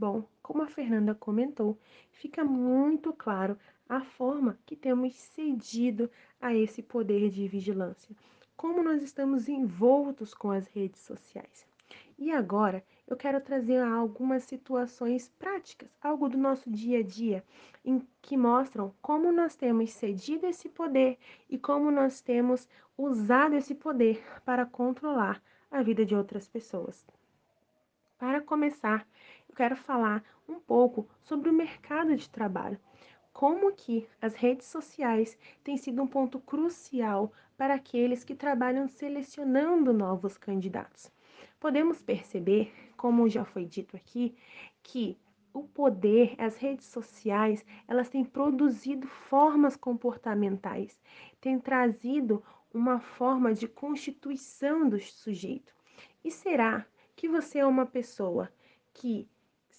Bom, como a Fernanda comentou, fica muito claro a forma que temos cedido a esse poder de vigilância, como nós estamos envoltos com as redes sociais. E agora eu quero trazer algumas situações práticas, algo do nosso dia a dia, em que mostram como nós temos cedido esse poder e como nós temos usado esse poder para controlar a vida de outras pessoas. Para começar, quero falar um pouco sobre o mercado de trabalho. Como que as redes sociais têm sido um ponto crucial para aqueles que trabalham selecionando novos candidatos. Podemos perceber, como já foi dito aqui, que o poder, as redes sociais, elas têm produzido formas comportamentais, têm trazido uma forma de constituição do sujeito. E será que você é uma pessoa que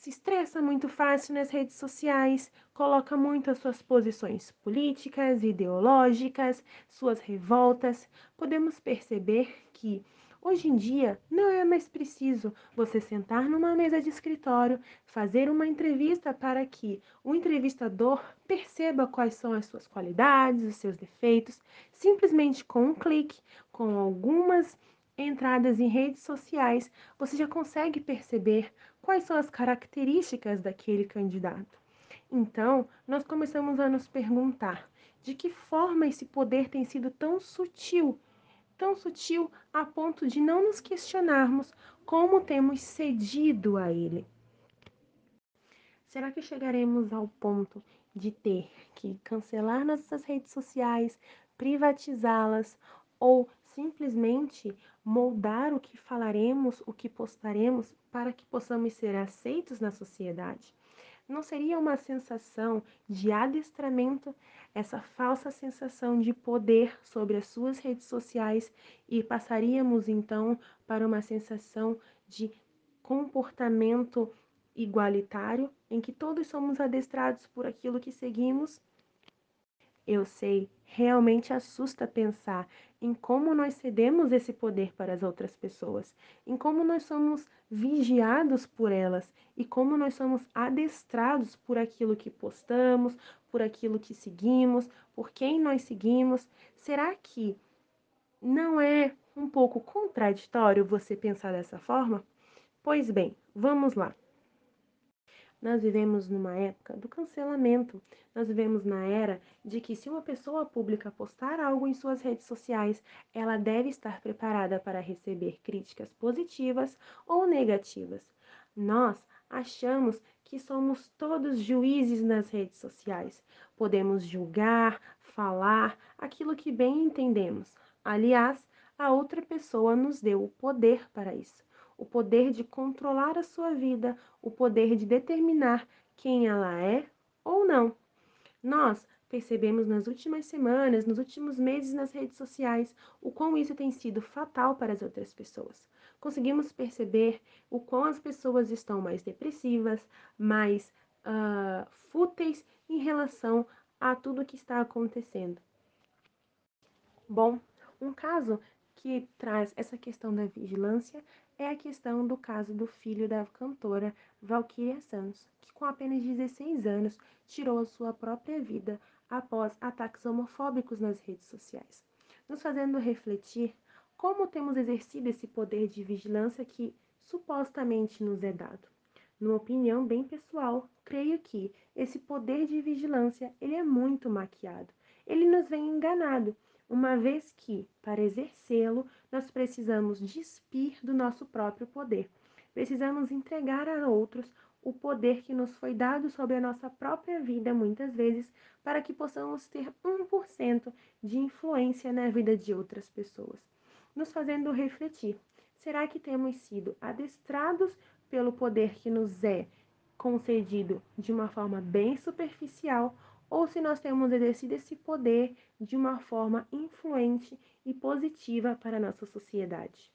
se estressa muito fácil nas redes sociais, coloca muito as suas posições políticas, ideológicas, suas revoltas, podemos perceber que Hoje em dia, não é mais preciso você sentar numa mesa de escritório, fazer uma entrevista para que o entrevistador perceba quais são as suas qualidades, os seus defeitos, simplesmente com um clique, com algumas entradas em redes sociais, você já consegue perceber quais são as características daquele candidato. Então, nós começamos a nos perguntar de que forma esse poder tem sido tão sutil tão sutil a ponto de não nos questionarmos como temos cedido a ele. Será que chegaremos ao ponto de ter que cancelar nossas redes sociais, privatizá-las ou simplesmente moldar o que falaremos, o que postaremos para que possamos ser aceitos na sociedade? Não seria uma sensação de adestramento, essa falsa sensação de poder sobre as suas redes sociais e passaríamos então para uma sensação de comportamento igualitário em que todos somos adestrados por aquilo que seguimos? Eu sei, realmente assusta pensar em como nós cedemos esse poder para as outras pessoas, em como nós somos vigiados por elas e como nós somos adestrados por aquilo que postamos, por aquilo que seguimos, por quem nós seguimos. Será que não é um pouco contraditório você pensar dessa forma? Pois bem, vamos lá. Nós vivemos numa época do cancelamento. Nós vivemos na era de que se uma pessoa pública postar algo em suas redes sociais, ela deve estar preparada para receber críticas positivas ou negativas. Nós achamos que somos todos juízes nas redes sociais. Podemos julgar, falar aquilo que bem entendemos. Aliás, a outra pessoa nos deu o poder para isso o poder de controlar a sua vida, o poder de determinar quem ela é ou não. Nós percebemos nas últimas semanas, nos últimos meses nas redes sociais, o quão isso tem sido fatal para as outras pessoas. Conseguimos perceber o quão as pessoas estão mais depressivas, mais uh, fúteis em relação a tudo que está acontecendo. Bom, um caso que traz essa questão da vigilância é a questão do caso do filho da cantora Valquíria Santos, que com apenas 16 anos tirou a sua própria vida após ataques homofóbicos nas redes sociais, nos fazendo refletir como temos exercido esse poder de vigilância que supostamente nos é dado. Numa opinião bem pessoal, creio que esse poder de vigilância ele é muito maquiado. Ele nos vem enganado uma vez que, para exercê-lo, nós precisamos despir do nosso próprio poder. Precisamos entregar a outros o poder que nos foi dado sobre a nossa própria vida, muitas vezes, para que possamos ter 1% de influência na vida de outras pessoas, nos fazendo refletir: será que temos sido adestrados pelo poder que nos é concedido de uma forma bem superficial ou se nós temos exercido esse poder de uma forma influente e positiva para a nossa sociedade.